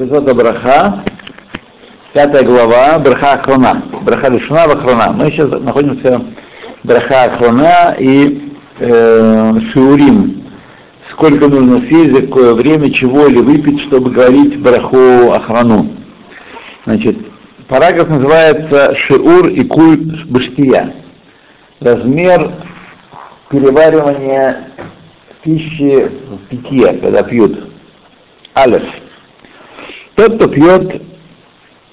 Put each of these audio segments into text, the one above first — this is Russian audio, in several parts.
Безота Браха, пятая глава, Браха Ахрона, Браха Лишуна Ахрона. Мы сейчас находимся в Браха Ахрона и э, Шиурим. Сколько нужно съесть, за какое время, чего или выпить, чтобы говорить Браху Ахрону. Значит, параграф называется Шиур и культ Баштия. Размер переваривания пищи в питье, когда пьют. Алеф. Тот, кто пьет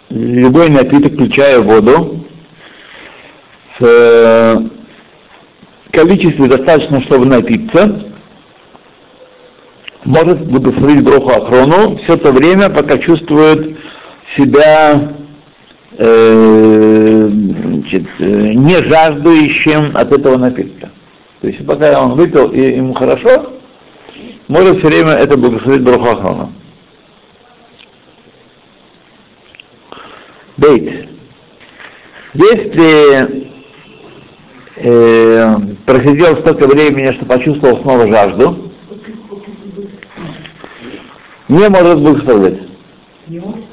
любой напиток, включая воду, в э, количестве достаточно, чтобы напиться, может благословить Броху Ахрону все то время, пока чувствует себя э, значит, э, не жаждущим от этого напитка. То есть пока он выпил и ему хорошо, может все время это благословить Броху Ахрону. Бейт. Если э, просидел столько времени, что почувствовал снова жажду, не может благословлять.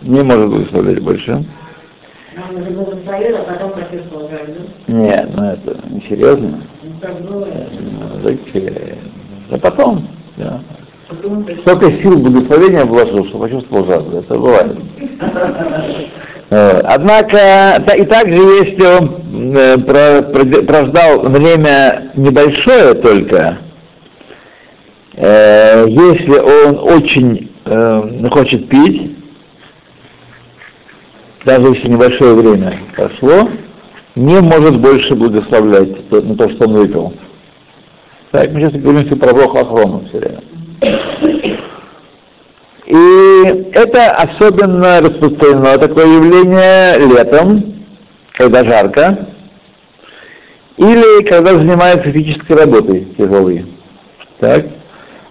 Не может благословлять больше. Нет, ну это не серьезно. А потом, да. Столько сил благословения вложил, что почувствовал жажду. Это бывает. Однако, и также, если он прождал время небольшое только, если он очень хочет пить, даже если небольшое время прошло, не может больше благословлять на то, что он выпил. Так, мы сейчас говорим про Броху Ахрону все время. И это особенно распространено такое явление летом, когда жарко, или когда занимаются физической работой тяжелой. Так?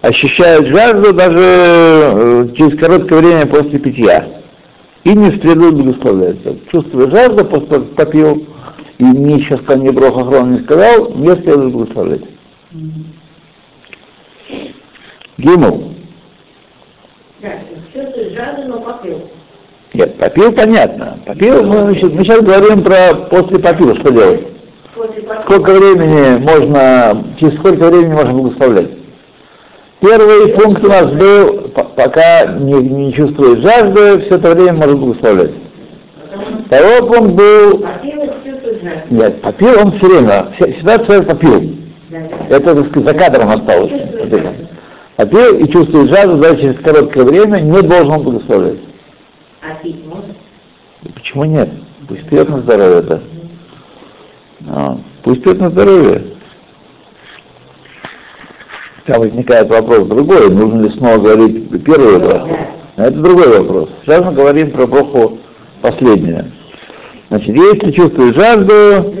Ощущают жажду даже э, через короткое время после питья. И не следует благословляться. Чувствуя жажду, после попил, и мне сейчас ко мне Брох Ахрон не сказал, не следует благословлять. Гимл. Нет, попил понятно. Попил, мы, значит, мы сейчас говорим про после попил, что делать. Сколько времени можно, через сколько времени можно благословлять? Первый пункт у нас был, пока не, не чувствует жажды, все это время можно благословлять. Второй пункт был... Нет, попил он все время, всегда человек попил. Это, так сказать, за кадром осталось. Попил и чувствует жажду, даже через короткое время не должен благословлять. А пить можно? Почему нет? Пусть пьет на здоровье это. А, пусть пьет на здоровье. Там возникает вопрос другой, нужно ли снова говорить первый вопрос. Это другой вопрос. Сейчас мы говорим про эпоху последнюю. Значит, если чувствуешь жажду...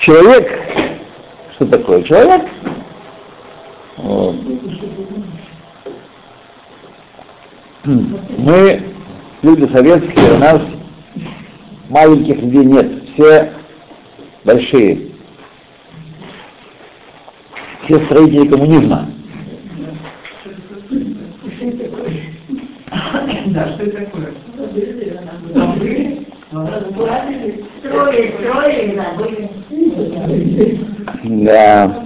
Человек, что такое человек? Мы, люди советские, у нас маленьких людей нет, все большие. Все строители коммунизма. Да, что это да.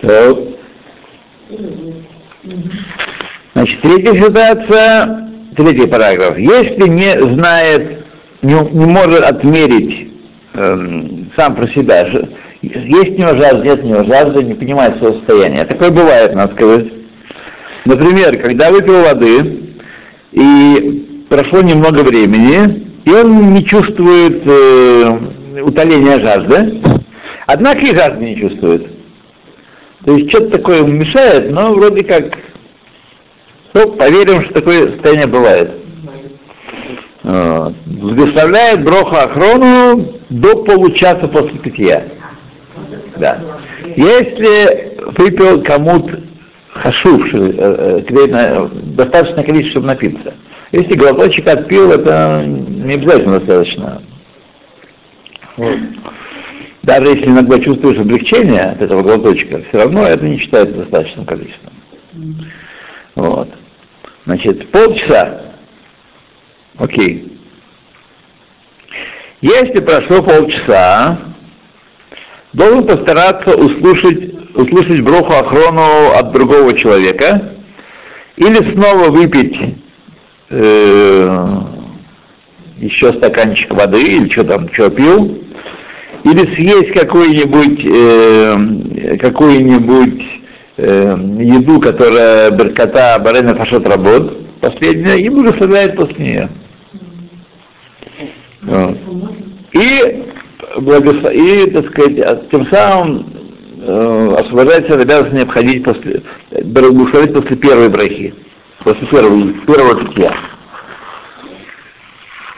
Так. Значит, третья ситуация, третий параграф. Если не знает, не, не может отмерить эм, сам про себя, есть у него жажда, нет у него жажды, не понимает свое состояние. Такое бывает, надо сказать. Например, когда выпил воды, и прошло немного времени, и он не чувствует э, утоления жажды, однако и жажды не чувствует. То есть что-то такое мешает, но вроде как, ну, поверим, что такое состояние бывает. Вот. Благословляет Броха Ахрону до получаса после питья. Да. Если выпил кому-то хашувший, э, э, достаточное количество, чтобы напиться. Если глоточек отпил, это не обязательно достаточно. Вот. Даже если иногда чувствуешь облегчение от этого глоточка, все равно это не считается достаточным количеством. Вот. Значит, полчаса. Окей. Если прошло полчаса, должен постараться услышать, услышать броху охрону от другого человека или снова выпить э, еще стаканчик воды или что там, что пил, или съесть какую-нибудь э, какую-нибудь э, еду, которая Берката Барена Фашот работ, последняя, и благословляет после нее. Вот. И, благослов... и, так сказать, тем самым э, освобождается от обязанности обходить после, после первой брахи, после первого, первого питья.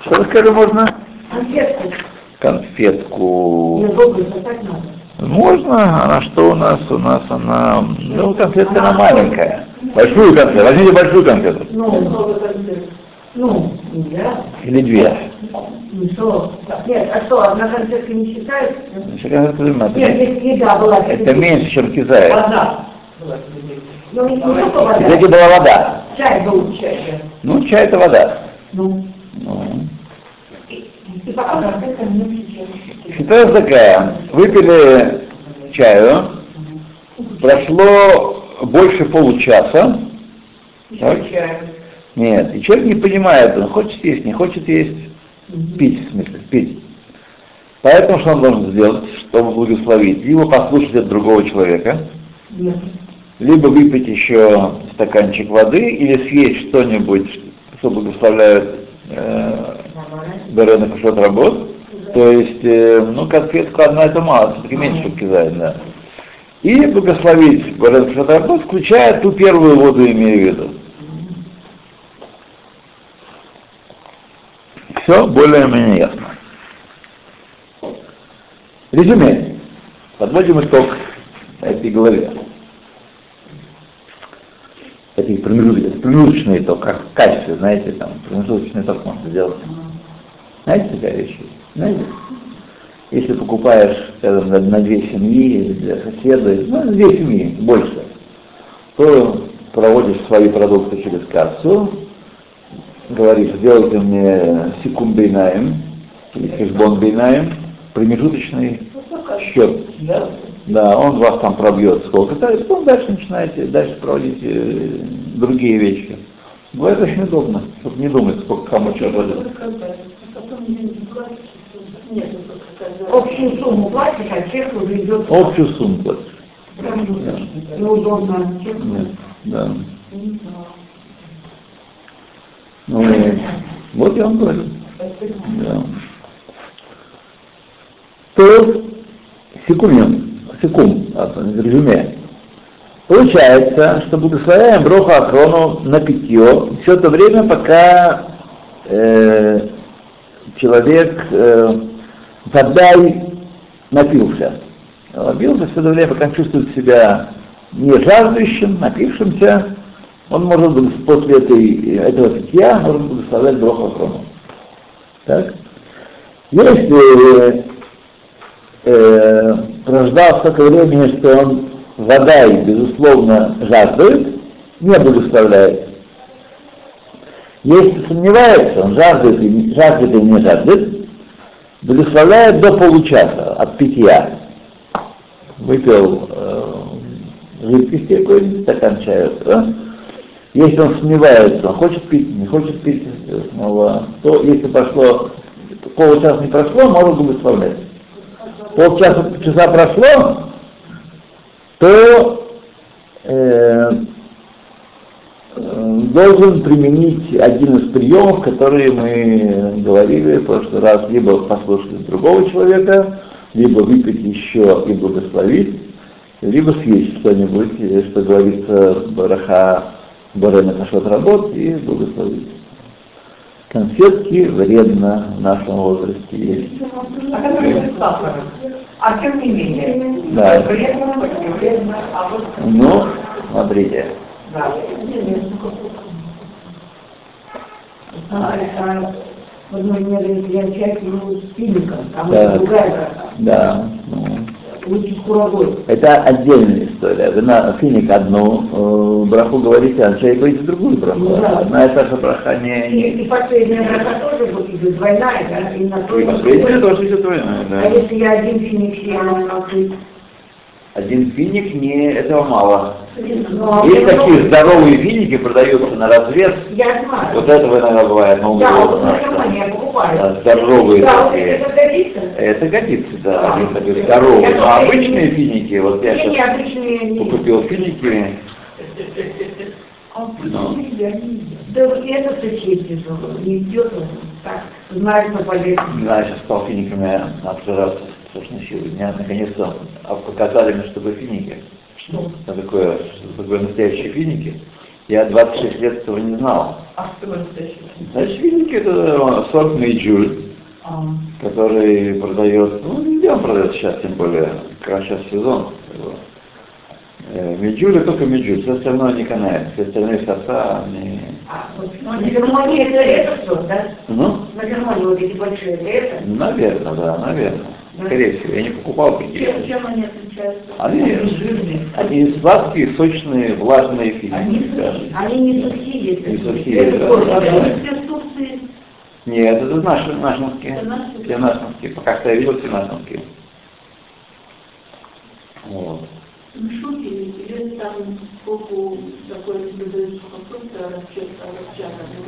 Что скажи можно? Конфетку. Конфетку. Можно, она что у нас? У нас она, ну, конфетка она маленькая. Большую конфету, возьмите большую конфету. Ну, ну, нельзя. Или две. Ну что? Нет, а что, одна конфетка не считается? Нет, если еда была. это меньше, чем кизает. Вода. Ну, не только вода. Была вода. Чай был чай. Ну, чай это вода. Ну, Ну. и пока. Ситуация такая. Выпили чаю, прошло больше получаса. Так? Чай. Нет, и человек не понимает, он хочет есть, не хочет есть, пить, в смысле, пить. Поэтому что он должен сделать, чтобы благословить? Либо послушать от другого человека, Нет. Либо выпить еще стаканчик воды, или съесть что-нибудь, что благословляет э, Берена Пашот работ. То есть, э, ну, конфетка одна это мало, все-таки меньше, кизает, да. И благословить Берена Пашот работ, включая ту первую воду, имею в виду. Все более-менее ясно. Резюме. Подводим итог этой главе. Это и промежуточный, итог, как в качестве, знаете, там, промежуточный итог можно сделать. Знаете такая вещь? есть? Знаете? Если покупаешь, скажем, на, на две семьи или для соседа, ну, на две семьи, больше, то проводишь свои продукты через кассу, говоришь, сделайте мне секунд бейнаем, или хешбон бейнаем, промежуточный счет. Да, он вас там пробьет сколько-то, и потом дальше начинаете, дальше проводить э, другие вещи. Бывает очень удобно, чтобы не думать, сколько кому что будет. Общую сумму платишь, а чек уже идет. Общую сумму платишь. Неудобно. Да. да. Ну, и вот я вам говорю. Да. То секунд, секунд, резюме. Получается, что благословляем Броху Ахрону на питье все то время, пока э, человек э, водай напился. Напился все то время, пока чувствует себя не жаждущим, напившимся, он может после этой, этого питья может благословлять Броху Ахрону. Так? Если э, прождал столько времени, что он вода и, безусловно, жаждует, не благословляет. Если сомневается, он жаждет, и- жаждет или не жаждет, благословляет до получаса от питья. Выпил э, жидкости какой-нибудь, стакан чая, да? Если он сомневается, он хочет пить, не хочет пить э, снова, то если прошло, полчаса не прошло, можно благословлять. Полчаса часа прошло, то э, э, должен применить один из приемов, которые мы говорили в прошлый раз, либо послушать другого человека, либо выпить еще и благословить, либо съесть что-нибудь, э, что говорится бараха барена кашот работ и благословить. Конфетки вредно в нашем возрасте есть. А с сахаром? А тем не менее. Да. Вредно, вредно, а вот... Ну, смотрите, Да. А, Возможно, янчать его с фиником, там Да. это другая. Да. ну, Лучше с курагой. Это отдельная история. Вы на финик одну э, браху говорите, а человек говорит другую браху. Ну да. Одна и та же браха не... И, и последняя браха тоже будет двойная, да? И на то, И последняя то. тоже идет двойная, А да. если я один финик съем, открыт? Один финик, не, этого мало. А Есть такие здоровые финики, продаются на развес. Я знаю. Вот этого иногда бывает на Да, вот. Да, здоровые Да, такие. это годится. Это годится, да, Да. они такие здоровые. Тоже обычные финики, вот я сейчас обычные купил финики, Он Ну. Да вот это соседи не идет он так, знает на поверхности. знаю, сейчас стал финиками обсуждаться страшной силой. Меня наконец-то показали мне, что такое финики. Что? Что такое, что такое настоящие финики. Я 26 лет этого не знал. А что настоящее? Значит, финики это сорт Мейджуль, А, который продает, ну, где он продает сейчас, тем более, как раз сейчас сезон. Э, Меджуль только меджуль, все остальное не канает, все остальные сорта, они... а, вот, ну, на Германии это это что, да? Ну, На Германии вот эти большие, это это? наверное, да, наверное. Скорее всего, я не покупал такие. чем они отличаются? Они, жирные. они сладкие, сочные, влажные финики. Они, они не сухие. это- Не сухие, это да. Турции, Нет, это наши, нашинские. это наши. Все нашинские. Пока что я видел все нашинские. Вот. Ну, шутки, или там сколько такое блюдо сухофрукта, расчет, них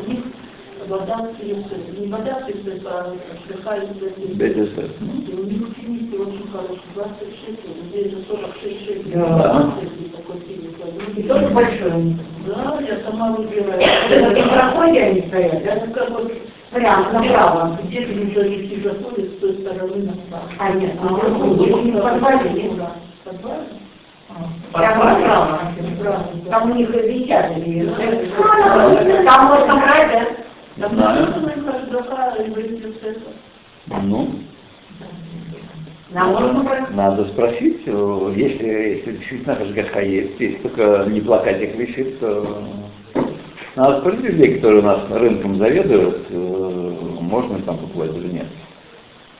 вода остается, не вода остается, а отдыхает Бедесер. И у них финики очень хорошие, 26 шекелей, здесь же 46 шекелей. Да. Такой финик. И тоже большой они. Да, я сама выбираю. На проходе они стоят, да? Ну, как вот Прямо направо. где грузовики заходят с той стороны направо. А, нет, другую, не в подвале? В подвале? Прямо направо. Там у них висят Там можно брать, да? Да, Знаю. Ну. Надо спросить, э, если, если действительно ЖКХ есть, если только не плакать их висит, то надо спросить людей, которые у нас рынком заведуют, э, можно там покупать или нет.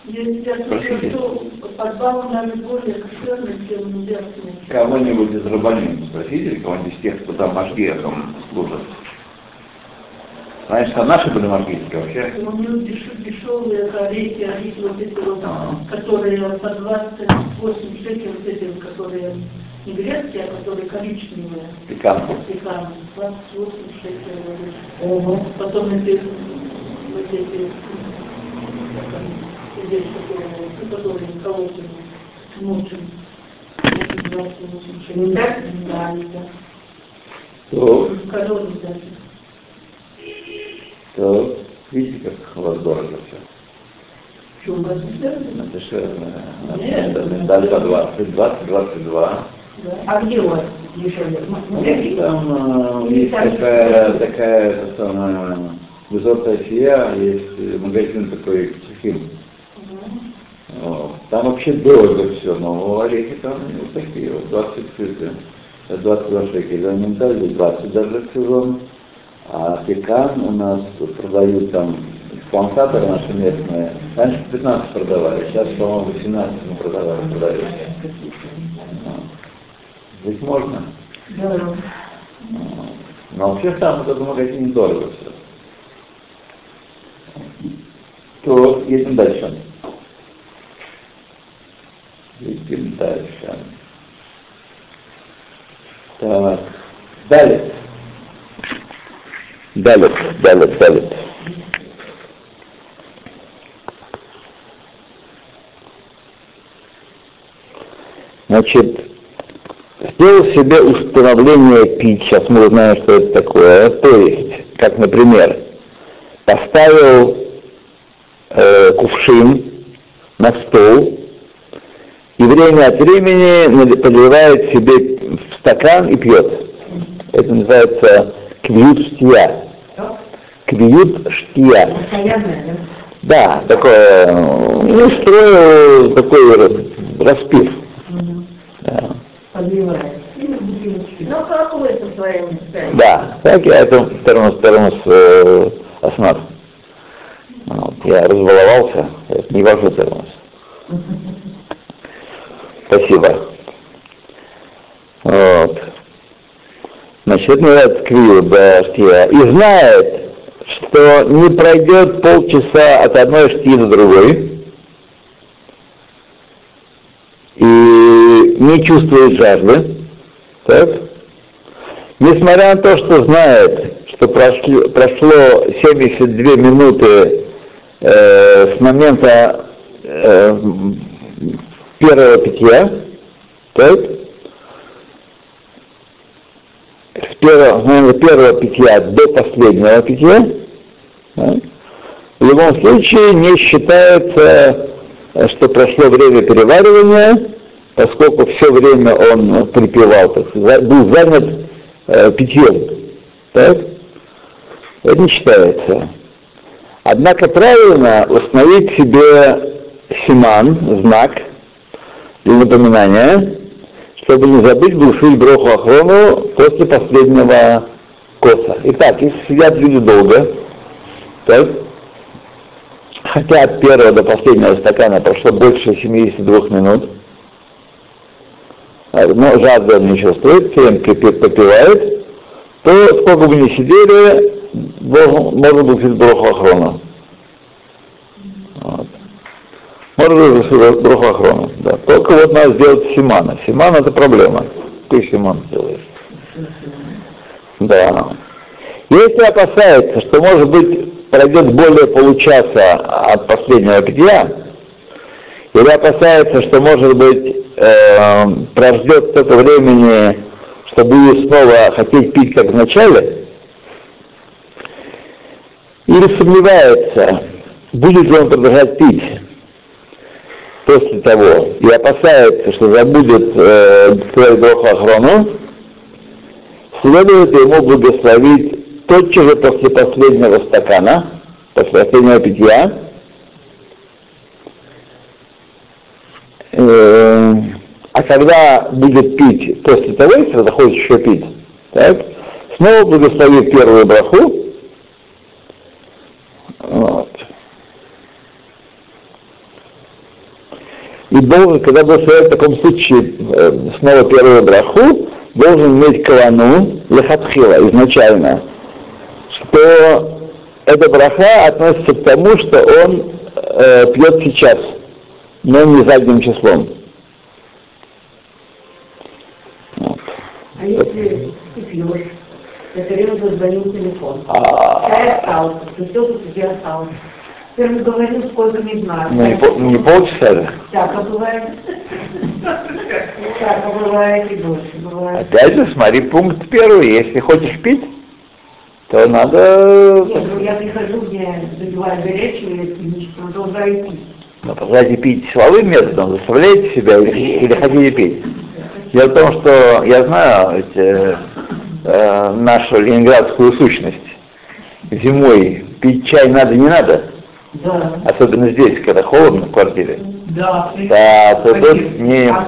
Если я Простите. слышу, что подвал даже более кошерный, чем верхний. Кого-нибудь из рабанин спросите, или кого-нибудь из тех, кто там машгехом служит. Знаешь, там наши были машгехи вообще. У них деш- дешевые орехи, орехи вот эти вот, Ага. которые по 28 шекелей, вот эти, вот, которые не грецкие, а которые коричневые. Пикантно. Пеканы, 28 шекелей. Ого. Потом эти, вот эти, здесь, которые, ну, которые колотим, мучим. 28 шекелей. Да? Да, да. Коровы даже. То, видите, как у вас дорого все. Что, у? Это дешевле. Нет. Дали по 20, 20, 22. Да. А где у вас дешевле? Ну, Там э, есть такая, такая самая, высокая сия, есть магазин такой Сухим. Там вообще дорого все, но орехи там вот такие вот, 20 цифры, 22 шекеля. Они дали 20 даже в сезон. А пекан у нас продают там плантаторы наши местные. Раньше 15 продавали, сейчас, по-моему, 18 мы продавали, продают. Вот. Здесь можно. Да. Вот. Но вообще там в этом магазине дорого все. То едем дальше. Едем дальше. Так. Далее. Далее, далее, далее. Значит, сделал себе установление пить, сейчас мы узнаем, что это такое, то есть, как, например, поставил э, кувшин на стол и время от времени подливает себе в стакан и пьет. Это называется. Что? Квиют штия. Да? Да, такое, ну, строю такой ра- распив. Да. Ну? Да, так я это термос, термос э, основ. Вот. Я разбаловался, это не вожу термос. Спасибо. Вот. Значит, называется квию баштия. И знает, что не пройдет полчаса от одной штии до другой, и не чувствует жажды, так? Несмотря на то, что знает, что прошли, прошло 72 минуты э, с момента э, первого питья, так? С первого, с момента первого питья до последнего питья? В любом случае не считается, что прошло время переваривания, поскольку все время он припевал, так сказать, был занят э, питьем. Так? Это не считается. Однако правильно установить себе симан, знак для напоминания, чтобы не забыть глушить броху охрону после последнего коса. Итак, если сидят люди долго, так, хотя от первого до последнего стакана прошло больше 72 минут, но жажды он не чувствует, крепко попивает, то сколько бы ни сидели, можно глушить броху охрона. Вот. Можно глушить броху охрона, да. Только вот надо сделать симана. Симан это проблема. Ты симан сделаешь. Да. Если опасается, что может быть пройдет более получаса от последнего питья, или опасается, что может быть э, прождет столько времени, что будет снова хотеть пить, как в начале, или сомневается, будет ли он продолжать пить после того, и опасается, что забудет э, сказать броху охрану, следует ему благословить тотчас же после последнего стакана, после последнего питья, э, а когда будет пить после того, если захочет еще пить, так, снова благословит первую браху, вот. И должен, когда благословляет в таком случае э, снова первую браху, должен иметь кавану лехатхила изначально, что эта браха относится к тому, что он э, пьет сейчас, но не задним числом. Вот. А если ты пьешь, это время зазвонил телефон. А. Чай остался, все у тебя осталось. Ты говорил, сколько не знаю. Ну, не, пол- не полчаса, да? Всяко бывает. Всяко бывает и больше бывает. Опять же, смотри пункт первый. Если хочешь пить, то надо Нет, ну я прихожу, мне забиваю горячую, и продолжаю пить. ну, продолжайте пить силовым методом, заставляете себя или, или хотите пить. Дело в том, что я знаю ведь, э, э, нашу ленинградскую сущность. Зимой пить чай надо, не надо. Да. Особенно здесь, когда холодно в квартире. Да. Да, то тут не... А?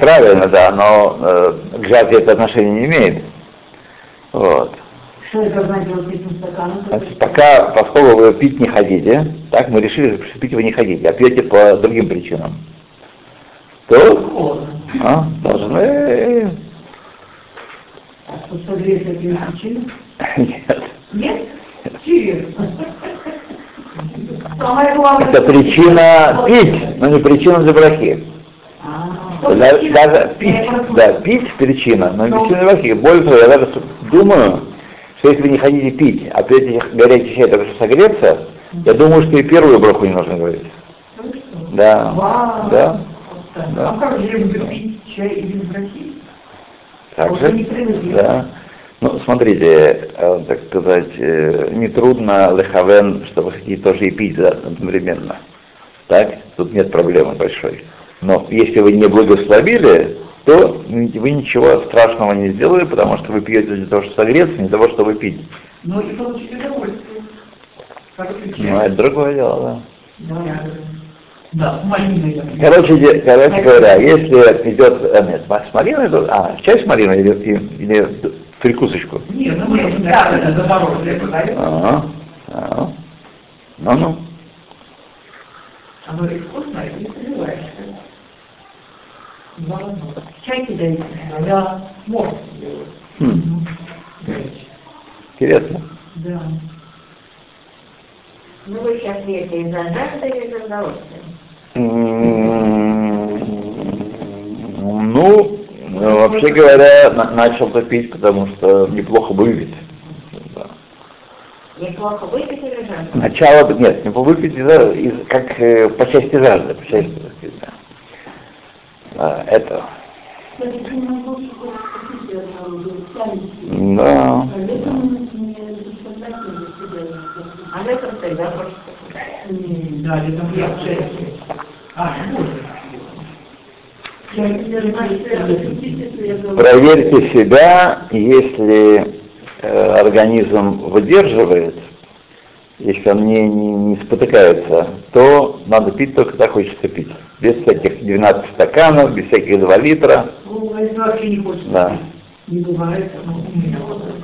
Правильно, да, но э, к жарке это отношение не имеет. Вот. Что я должна делать с этим стаканом? Значит, пока, поскольку вы пить не хотите, так мы решили, что пить вы не хотите, а пьете по другим причинам, то а, должны... А что согреет этим причинам? Нет. Нет? Серьезно? Главное... Это причина пить, но не причина для брахи. А? Даже пить, да, пить причина, но не причина для брахи. Более того, я даже думаю, что если вы не хотите пить, а пьете горячий чай, только что согреться, я думаю, что и первую браху не нужно говорить. Да, Вау. да. А как же пить чай или брахи? Так же, да. Ну, смотрите, э, так сказать, э, нетрудно лехавен, что вы хотите тоже и пить да, одновременно. Так? Тут нет проблемы большой. Но если вы не благословили, то вы ничего страшного не сделали, потому что вы пьете для того, чтобы согреться, не для того, чтобы пить. Ну и получить удовольствие. Ну, это другое дело, да. Да, да, малиной. Короче, короче говоря, если идет, э, нет, с малиной, то- а, чай с малиной или, или, прикусочку? Нет, ну мы да, это замороженное подают. Ага. ага. Ну-ну. Оно и вкусное, и согреваешься. Два в одном. Чай кидаете? Да, можно делать. Хм, Горячий. интересно. Да. Ну, вы сейчас пьете из-за жажды или из удовольствия? Ну, вообще говоря, на- начал пить, потому что неплохо выпить. Да. Неплохо выпить или жажда? Начало, нет, не выпить, из-за- из- как по части жажды, по части, так сказать, да. Это, Кстати, ты не можешь хотите обнаружить сами да. А летом. А. М, Да, летом ярче. А. Проверьте себя, если э, организм выдерживает, если он не, не, не спотыкается, то надо пить только когда хочется пить. Без всяких 12 стаканов, без всяких 2 литра. Ну, а если вообще не хочется. Да. Не бывает, ну, у меня вот так.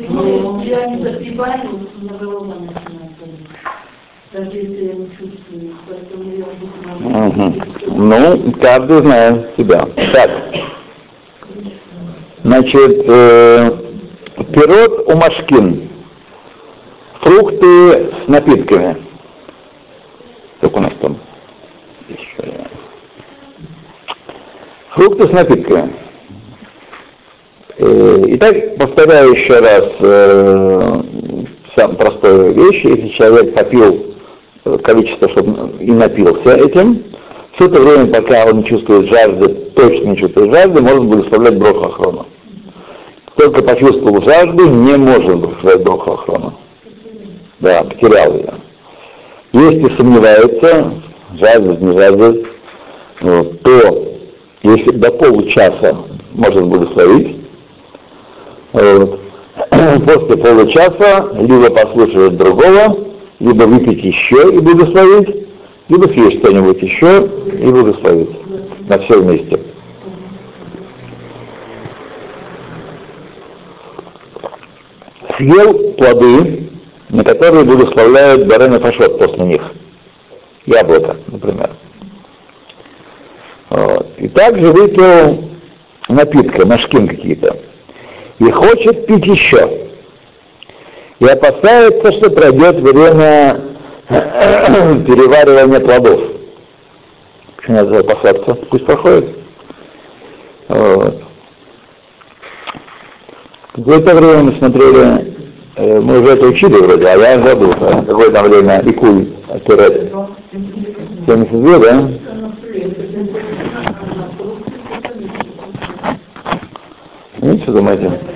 Ну, Я не запиваю, на голова начинает болеть. Даже если я не чувствую, поэтому я буду Ну, каждый знает себя. Так. Значит, э, пирот у машкин. Фрукты с напитками. Как у нас там? Еще я. Фрукты с напитками. Э, Итак, повторяю еще раз э, сам простую вещь. Если человек попил э, количество, чтобы и напился этим, все это время, пока он не чувствует жажды, точно не чувствует жажды, можно благословлять броху охрона. Только почувствовал жажду, не может благословлять броху охрона. Да, потерял ее. Если сомневается, жаждет, не жаждет, вот, то если до получаса может благословить, вот, после получаса либо послушать другого, либо выпить еще и благословить, либо съесть что-нибудь еще и благословить. На все вместе. Съел плоды, на которые благословляют Барен и Фашот после них. Яблоко, например. Вот. И также выпил напитка, машкин какие-то. И хочет пить еще. И опасается, что пройдет время переваривания плодов. Почему надо опасаться? Пусть проходит. Вот. Какое-то время мы смотрели, э, мы уже это учили вроде, а я забыл, а, какое-то время Икуль Акирет. 72, да? Ну, что думаете?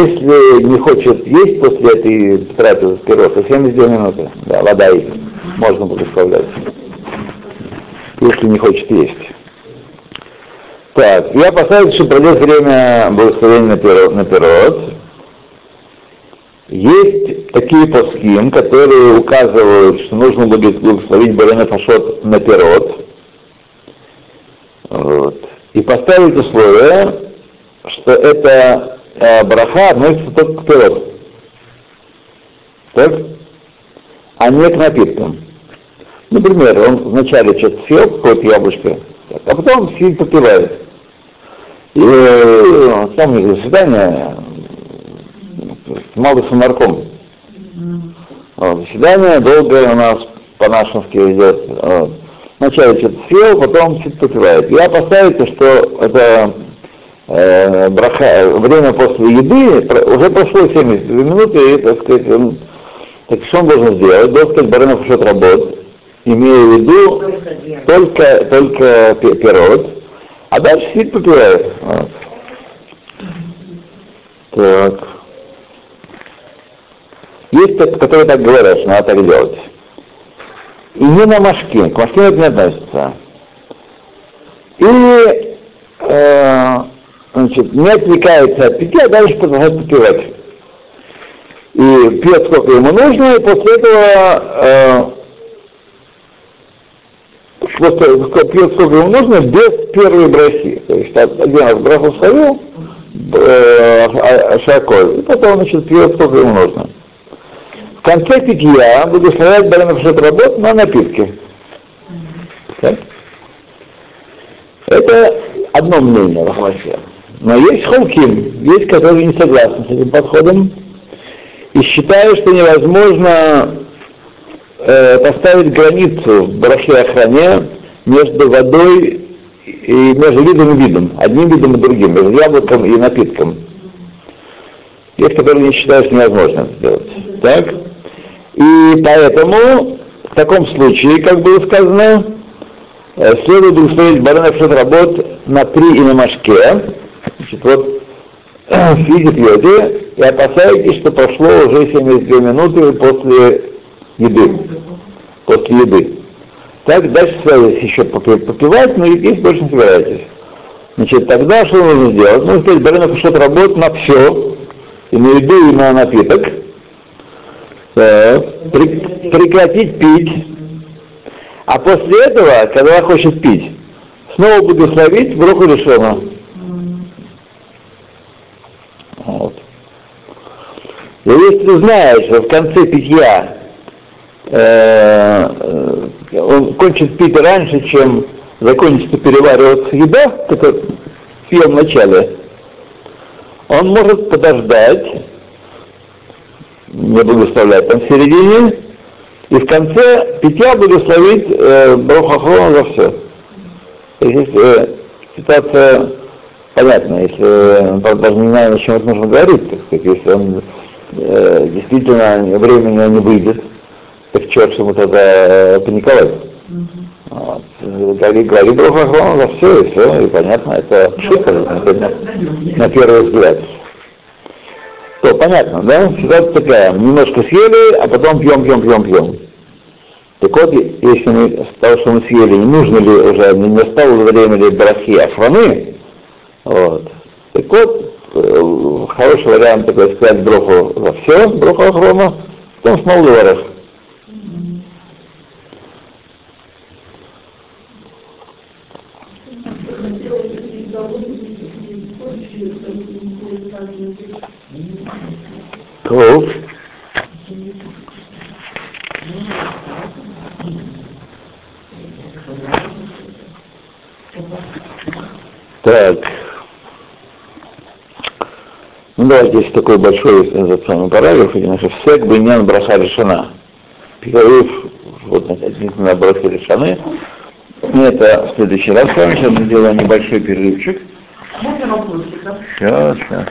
Если не хочет есть после этой трапезы пирог, то 72 минуты. Да, вода есть. Можно благословлять. Если не хочет есть. Так, я опасаюсь, что пройдет время благословения на пирог. На пирог. Есть такие паским, которые указывают, что нужно благословить Барена Пашот на пирот. Вот. И поставить условие, что это э, браха относится только к пирот. Так? А не к напиткам. Например, он вначале что-то съел, какое-то яблочко, так, а потом сидит попивает. И э, там заседание мало нарком. Вот, заседание долгое у нас по-нашенски идет. Вот. Вначале что-то съел, потом что-то попивает. И опасается, что это э, браха, время после еды, уже прошло 72 минуты, и, так сказать, он, так что он должен сделать? Должен сказать, Баранов счет работ, имея в виду Только только, только пи- пирот, а дальше сидит попивает. Вот. Так. Есть те, которые так говорят, что надо так делать. И не на машкин, к машкину это не относится. И, э, значит, не отвлекается от питья, а дальше продолжает попивать. И пьет сколько ему нужно, и после этого э, просто пьет сколько ему нужно, без первой броси. То есть один раз браху словил, э, шаколь, и потом, значит, пьет сколько ему нужно. В конце питья благословляет баранов работ на напитки. Это одно мнение в Ахмасе. Но есть холким, есть, которые не согласны с этим подходом и считают, что невозможно э, поставить границу в брахе охране между водой и между видом и видом, одним видом и другим, между яблоком и напитком. Есть, которые не считают, что невозможно это сделать. Так? И поэтому в таком случае, как было сказано, Э, следует устроить баранов работ на три и на машке. Значит, вот сидите пьете и опасаетесь, что прошло уже 72 минуты после еды. После еды. Так дальше собираетесь еще попивать, но есть больше не собираетесь. Значит, тогда что нужно сделать? Нужно сказать, баранов шот работ на все, и на еду, и на напиток. Так. Прекратить пить а после этого, когда хочет пить, снова благословить руку решена. Вот. И если ты знаешь, что в конце питья э, э, он кончит пить раньше, чем закончится перевариваться еда, которую съел в начале, он может подождать, не благословлять там в середине, и в конце питья благословить э, Брохохрона за все. То есть э, ситуация понятна, если э, даже не знаем, о чем это нужно говорить, так сказать, если он э, действительно времени не выйдет, так черт ему тогда э, паниковать. Вот. Говори, говори Брохохрона за все, и все, и понятно, это шутка, на, на первый взгляд. То, понятно, да? Ситуация такая, немножко съели, а потом пьем, пьем, пьем, пьем. Так вот, если мы с того, что мы съели, не нужно ли уже, не настало время ли брахи афраны, вот, так вот, хороший вариант такой сказать броху во все, броху ахрона, потом снова говоришь. Давайте есть такой большой этот самый параграф, где наш всек биньян браха решена. Перерыв вот относительно брахи решаны. Мы это в следующий раз с вами. Сейчас мы сделаем небольшой перерывчик. Сейчас, сейчас.